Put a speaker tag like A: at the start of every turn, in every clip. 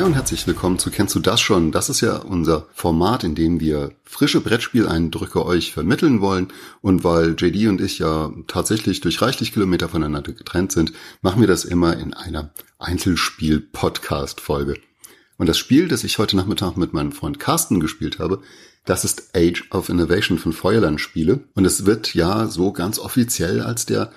A: Hi und herzlich willkommen zu Kennst du das schon? Das ist ja unser Format, in dem wir frische Brettspieleindrücke euch vermitteln wollen. Und weil JD und ich ja tatsächlich durch reichlich Kilometer voneinander getrennt sind, machen wir das immer in einer Einzelspiel-Podcast-Folge. Und das Spiel, das ich heute Nachmittag mit meinem Freund Carsten gespielt habe, das ist Age of Innovation von Feuerland Spiele. Und es wird ja so ganz offiziell als der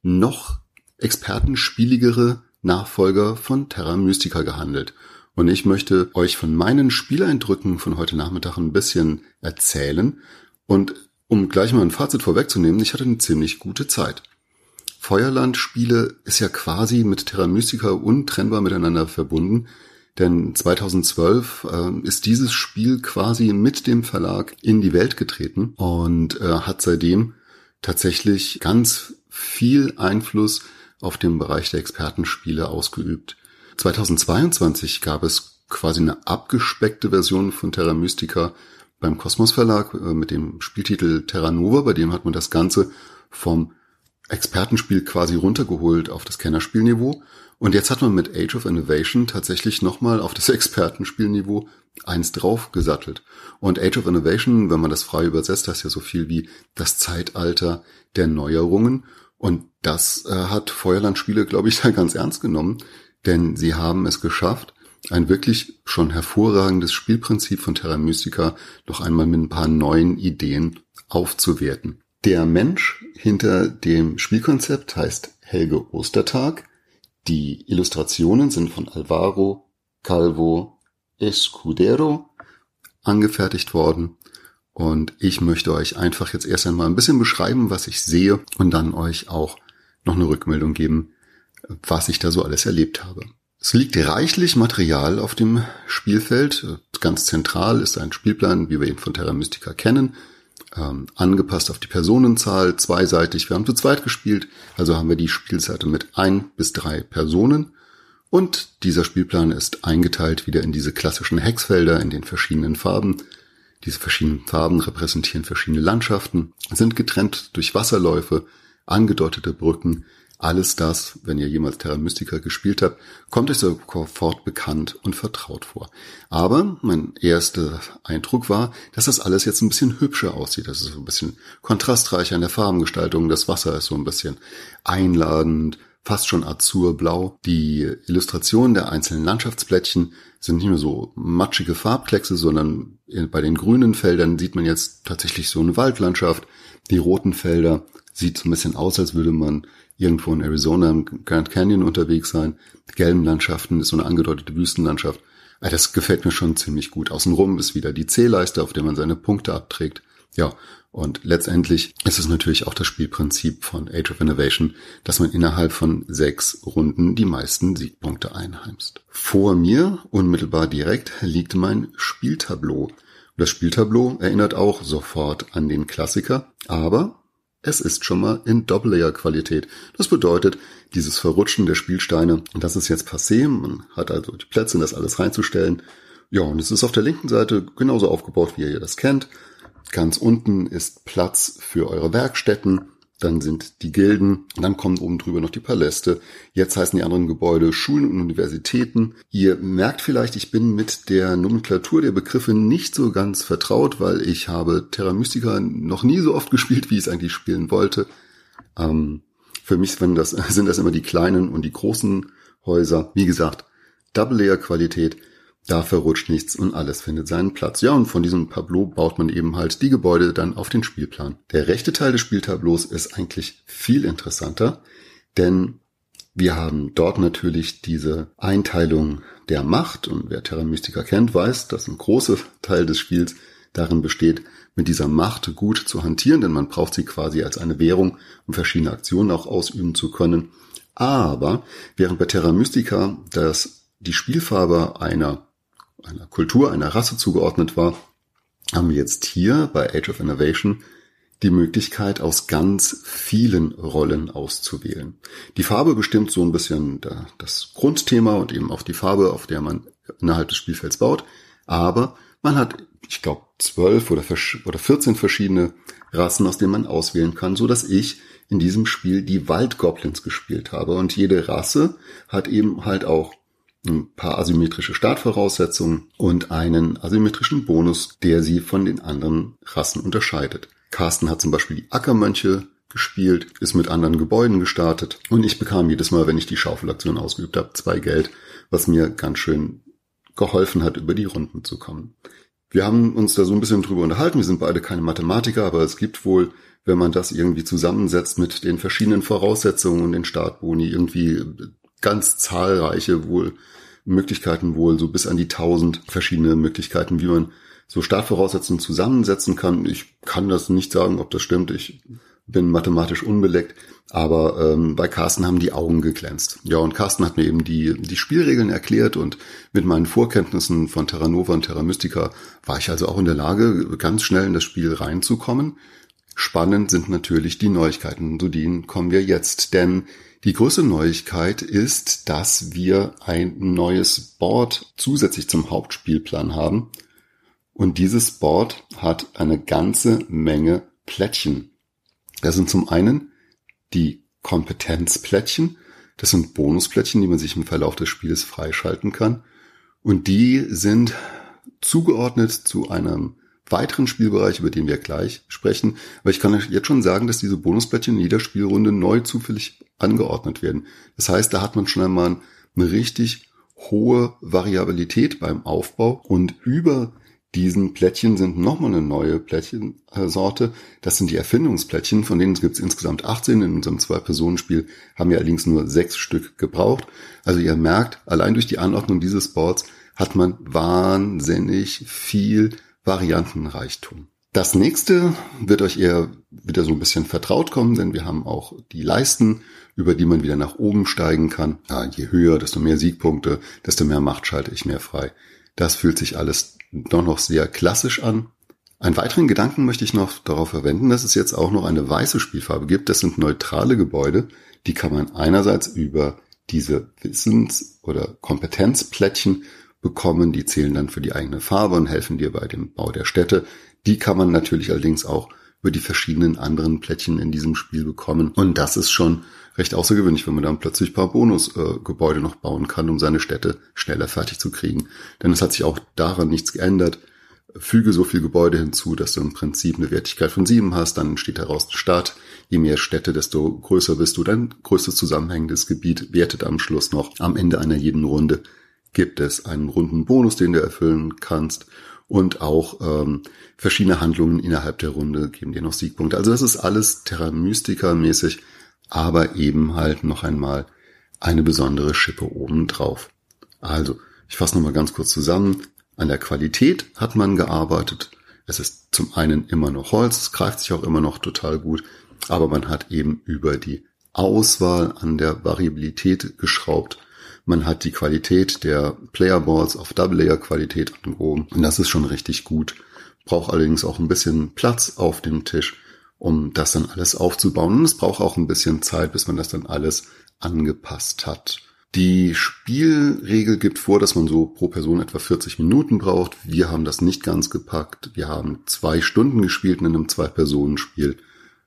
A: noch expertenspieligere Nachfolger von Terra Mystica gehandelt. Und ich möchte euch von meinen Spieleindrücken von heute Nachmittag ein bisschen erzählen. Und um gleich mal ein Fazit vorwegzunehmen, ich hatte eine ziemlich gute Zeit. Feuerland-Spiele ist ja quasi mit Terra Mystica untrennbar miteinander verbunden, denn 2012 äh, ist dieses Spiel quasi mit dem Verlag in die Welt getreten und äh, hat seitdem tatsächlich ganz viel Einfluss auf den Bereich der Expertenspiele ausgeübt. 2022 gab es quasi eine abgespeckte Version von Terra Mystica beim Kosmos Verlag äh, mit dem Spieltitel Terra Nova, bei dem hat man das Ganze vom Expertenspiel quasi runtergeholt auf das Kennerspielniveau. Und jetzt hat man mit Age of Innovation tatsächlich nochmal auf das Expertenspielniveau eins draufgesattelt. Und Age of Innovation, wenn man das frei übersetzt, heißt ja so viel wie das Zeitalter der Neuerungen. Und das äh, hat Feuerland Spiele, glaube ich, da ganz ernst genommen denn sie haben es geschafft, ein wirklich schon hervorragendes Spielprinzip von Terra Mystica noch einmal mit ein paar neuen Ideen aufzuwerten. Der Mensch hinter dem Spielkonzept heißt Helge Ostertag. Die Illustrationen sind von Alvaro Calvo Escudero angefertigt worden. Und ich möchte euch einfach jetzt erst einmal ein bisschen beschreiben, was ich sehe und dann euch auch noch eine Rückmeldung geben, was ich da so alles erlebt habe. Es liegt reichlich Material auf dem Spielfeld. Ganz zentral ist ein Spielplan, wie wir ihn von Terra Mystica kennen, ähm, angepasst auf die Personenzahl, zweiseitig. Wir haben zu zweit gespielt, also haben wir die Spielseite mit ein bis drei Personen. Und dieser Spielplan ist eingeteilt wieder in diese klassischen Hexfelder in den verschiedenen Farben. Diese verschiedenen Farben repräsentieren verschiedene Landschaften, sind getrennt durch Wasserläufe, angedeutete Brücken, alles das, wenn ihr jemals Terra Mystica gespielt habt, kommt euch sofort bekannt und vertraut vor. Aber mein erster Eindruck war, dass das alles jetzt ein bisschen hübscher aussieht. Das ist so ein bisschen kontrastreicher in der Farbengestaltung. Das Wasser ist so ein bisschen einladend, fast schon azurblau. Die Illustrationen der einzelnen Landschaftsblättchen sind nicht mehr so matschige Farbkleckse, sondern bei den grünen Feldern sieht man jetzt tatsächlich so eine Waldlandschaft. Die roten Felder sieht so ein bisschen aus, als würde man irgendwo in Arizona im Grand Canyon unterwegs sein. Die gelben Landschaften ist so eine angedeutete Wüstenlandschaft. Ah, das gefällt mir schon ziemlich gut. Außenrum ist wieder die C-Leiste, auf der man seine Punkte abträgt. Ja, und letztendlich ist es natürlich auch das Spielprinzip von Age of Innovation, dass man innerhalb von sechs Runden die meisten Siegpunkte einheimst. Vor mir, unmittelbar direkt, liegt mein Spieltableau. Das Spieltableau erinnert auch sofort an den Klassiker, aber es ist schon mal in Doppel-Layer-Qualität. Das bedeutet, dieses Verrutschen der Spielsteine, das ist jetzt passé. Man hat also die Plätze, das alles reinzustellen. Ja, und es ist auf der linken Seite genauso aufgebaut, wie ihr das kennt. Ganz unten ist Platz für eure Werkstätten dann sind die Gilden, dann kommen oben drüber noch die Paläste. Jetzt heißen die anderen Gebäude Schulen und Universitäten. Ihr merkt vielleicht, ich bin mit der Nomenklatur der Begriffe nicht so ganz vertraut, weil ich habe Terra Mystica noch nie so oft gespielt, wie ich es eigentlich spielen wollte. Ähm, für mich sind das, sind das immer die kleinen und die großen Häuser. Wie gesagt, Double Layer Qualität da verrutscht nichts und alles findet seinen Platz. Ja, und von diesem Tableau baut man eben halt die Gebäude dann auf den Spielplan. Der rechte Teil des Spieltableaus ist eigentlich viel interessanter, denn wir haben dort natürlich diese Einteilung der Macht und wer Terra Mystica kennt, weiß, dass ein großer Teil des Spiels darin besteht, mit dieser Macht gut zu hantieren, denn man braucht sie quasi als eine Währung, um verschiedene Aktionen auch ausüben zu können. Aber während bei Terra Mystica das die Spielfarbe einer einer Kultur, einer Rasse zugeordnet war, haben wir jetzt hier bei Age of Innovation die Möglichkeit, aus ganz vielen Rollen auszuwählen. Die Farbe bestimmt so ein bisschen das Grundthema und eben auch die Farbe, auf der man innerhalb des Spielfelds baut. Aber man hat, ich glaube, zwölf oder, oder 14 verschiedene Rassen, aus denen man auswählen kann, so dass ich in diesem Spiel die Waldgoblins gespielt habe. Und jede Rasse hat eben halt auch ein paar asymmetrische Startvoraussetzungen und einen asymmetrischen Bonus, der sie von den anderen Rassen unterscheidet. Carsten hat zum Beispiel die Ackermönche gespielt, ist mit anderen Gebäuden gestartet und ich bekam jedes Mal, wenn ich die Schaufelaktion ausgeübt habe, zwei Geld, was mir ganz schön geholfen hat, über die Runden zu kommen. Wir haben uns da so ein bisschen drüber unterhalten. Wir sind beide keine Mathematiker, aber es gibt wohl, wenn man das irgendwie zusammensetzt mit den verschiedenen Voraussetzungen und den Startboni, irgendwie ganz zahlreiche wohl Möglichkeiten wohl, so bis an die tausend verschiedene Möglichkeiten, wie man so Startvoraussetzungen zusammensetzen kann. Ich kann das nicht sagen, ob das stimmt. Ich bin mathematisch unbeleckt, aber ähm, bei Carsten haben die Augen geglänzt. Ja, und Carsten hat mir eben die, die Spielregeln erklärt und mit meinen Vorkenntnissen von Terra Nova und Terra Mystica war ich also auch in der Lage, ganz schnell in das Spiel reinzukommen. Spannend sind natürlich die Neuigkeiten, zu denen kommen wir jetzt, denn die größte Neuigkeit ist, dass wir ein neues Board zusätzlich zum Hauptspielplan haben. Und dieses Board hat eine ganze Menge Plättchen. Das sind zum einen die Kompetenzplättchen. Das sind Bonusplättchen, die man sich im Verlauf des Spiels freischalten kann. Und die sind zugeordnet zu einem weiteren Spielbereich, über den wir gleich sprechen. Aber ich kann euch jetzt schon sagen, dass diese Bonusplättchen in jeder Spielrunde neu zufällig angeordnet werden. Das heißt, da hat man schon einmal eine richtig hohe Variabilität beim Aufbau und über diesen Plättchen sind nochmal eine neue Plättchensorte. Das sind die Erfindungsplättchen, von denen gibt es insgesamt 18. In unserem Zwei-Personen-Spiel haben wir allerdings nur sechs Stück gebraucht. Also ihr merkt, allein durch die Anordnung dieses Boards hat man wahnsinnig viel Variantenreichtum. Das nächste wird euch eher wieder so ein bisschen vertraut kommen, denn wir haben auch die Leisten, über die man wieder nach oben steigen kann. Ja, je höher, desto mehr Siegpunkte, desto mehr Macht schalte ich mehr frei. Das fühlt sich alles doch noch sehr klassisch an. Einen weiteren Gedanken möchte ich noch darauf verwenden, dass es jetzt auch noch eine weiße Spielfarbe gibt. Das sind neutrale Gebäude. Die kann man einerseits über diese Wissens- oder Kompetenzplättchen bekommen. Die zählen dann für die eigene Farbe und helfen dir bei dem Bau der Städte. Die kann man natürlich allerdings auch über die verschiedenen anderen Plättchen in diesem Spiel bekommen. Und das ist schon recht außergewöhnlich, wenn man dann plötzlich paar Bonusgebäude äh, noch bauen kann, um seine Städte schneller fertig zu kriegen. Denn es hat sich auch daran nichts geändert. Füge so viel Gebäude hinzu, dass du im Prinzip eine Wertigkeit von sieben hast, dann steht daraus eine Stadt. Je mehr Städte, desto größer bist du. Dein größtes zusammenhängendes Gebiet wertet am Schluss noch. Am Ende einer jeden Runde gibt es einen runden Bonus, den du erfüllen kannst und auch ähm, verschiedene Handlungen innerhalb der Runde geben dir noch Siegpunkte. Also das ist alles Terra Mystica mäßig, aber eben halt noch einmal eine besondere Schippe obendrauf. Also, ich fasse nochmal ganz kurz zusammen. An der Qualität hat man gearbeitet. Es ist zum einen immer noch Holz, es greift sich auch immer noch total gut, aber man hat eben über die Auswahl an der Variabilität geschraubt man hat die Qualität der Playerboards auf Double-Layer-Qualität angehoben. Und das ist schon richtig gut. Braucht allerdings auch ein bisschen Platz auf dem Tisch, um das dann alles aufzubauen. Und es braucht auch ein bisschen Zeit, bis man das dann alles angepasst hat. Die Spielregel gibt vor, dass man so pro Person etwa 40 Minuten braucht. Wir haben das nicht ganz gepackt. Wir haben zwei Stunden gespielt in einem Zwei-Personen-Spiel.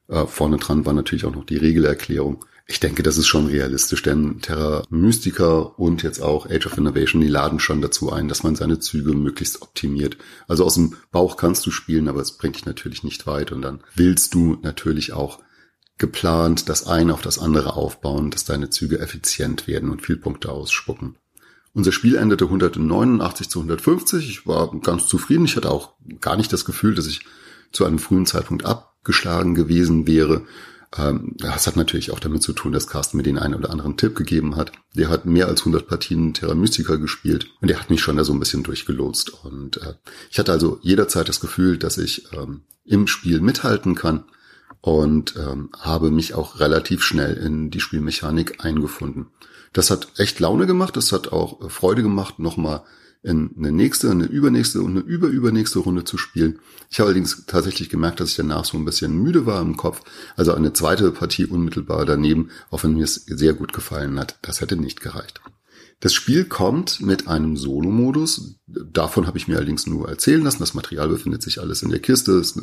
A: Äh, vorne dran war natürlich auch noch die Regelerklärung. Ich denke, das ist schon realistisch, denn Terra Mystica und jetzt auch Age of Innovation, die laden schon dazu ein, dass man seine Züge möglichst optimiert. Also aus dem Bauch kannst du spielen, aber es bringt dich natürlich nicht weit und dann willst du natürlich auch geplant das eine auf das andere aufbauen, dass deine Züge effizient werden und viel Punkte ausspucken. Unser Spiel endete 189 zu 150. Ich war ganz zufrieden. Ich hatte auch gar nicht das Gefühl, dass ich zu einem frühen Zeitpunkt abgeschlagen gewesen wäre. Ähm, das hat natürlich auch damit zu tun, dass Carsten mir den einen oder anderen Tipp gegeben hat. Der hat mehr als 100 Partien Terra Mystica gespielt und der hat mich schon da so ein bisschen durchgelotst. Und äh, ich hatte also jederzeit das Gefühl, dass ich ähm, im Spiel mithalten kann und ähm, habe mich auch relativ schnell in die Spielmechanik eingefunden. Das hat echt Laune gemacht, das hat auch Freude gemacht, nochmal eine nächste, eine übernächste und eine überübernächste Runde zu spielen. Ich habe allerdings tatsächlich gemerkt, dass ich danach so ein bisschen müde war im Kopf. Also eine zweite Partie unmittelbar daneben, auch wenn mir es sehr gut gefallen hat, das hätte nicht gereicht. Das Spiel kommt mit einem Solo-Modus. Davon habe ich mir allerdings nur erzählen lassen. Das Material befindet sich alles in der Kiste. Es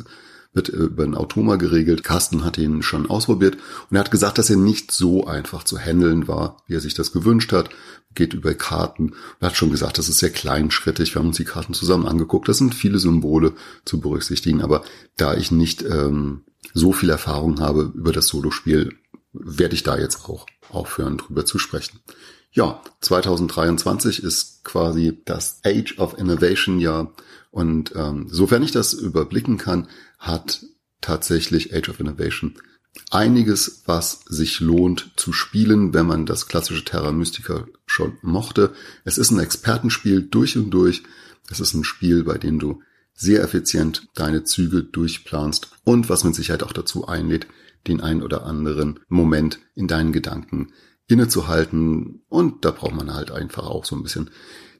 A: wird äh, über ein Automa geregelt. Carsten hat ihn schon ausprobiert und er hat gesagt, dass er nicht so einfach zu handeln war, wie er sich das gewünscht hat. Geht über Karten. Er hat schon gesagt, das ist sehr kleinschrittig. Wir haben uns die Karten zusammen angeguckt. Das sind viele Symbole zu berücksichtigen. Aber da ich nicht ähm, so viel Erfahrung habe über das Solospiel, werde ich da jetzt auch aufhören, drüber zu sprechen. Ja, 2023 ist quasi das Age of Innovation Jahr und ähm, sofern ich das überblicken kann, hat tatsächlich Age of Innovation einiges, was sich lohnt zu spielen, wenn man das klassische Terra Mystica schon mochte. Es ist ein Expertenspiel durch und durch. Es ist ein Spiel, bei dem du sehr effizient deine Züge durchplanst und was mit Sicherheit auch dazu einlädt, den ein oder anderen Moment in deinen Gedanken innezuhalten. Und da braucht man halt einfach auch so ein bisschen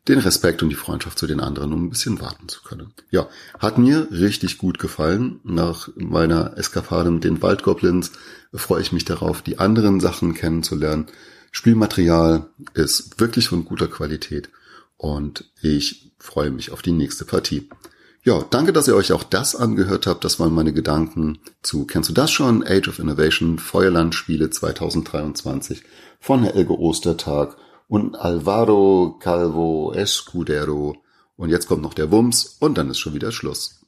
A: den Respekt und die Freundschaft zu den anderen, um ein bisschen warten zu können. Ja, hat mir richtig gut gefallen. Nach meiner Eskapade mit den Waldgoblins freue ich mich darauf, die anderen Sachen kennenzulernen. Spielmaterial ist wirklich von guter Qualität und ich freue mich auf die nächste Partie. Ja, danke, dass ihr euch auch das angehört habt. Das waren meine Gedanken zu, kennst du das schon? Age of Innovation, Feuerland-Spiele 2023 von Helge Ostertag und Alvaro Calvo Escudero. Und jetzt kommt noch der Wumms und dann ist schon wieder Schluss.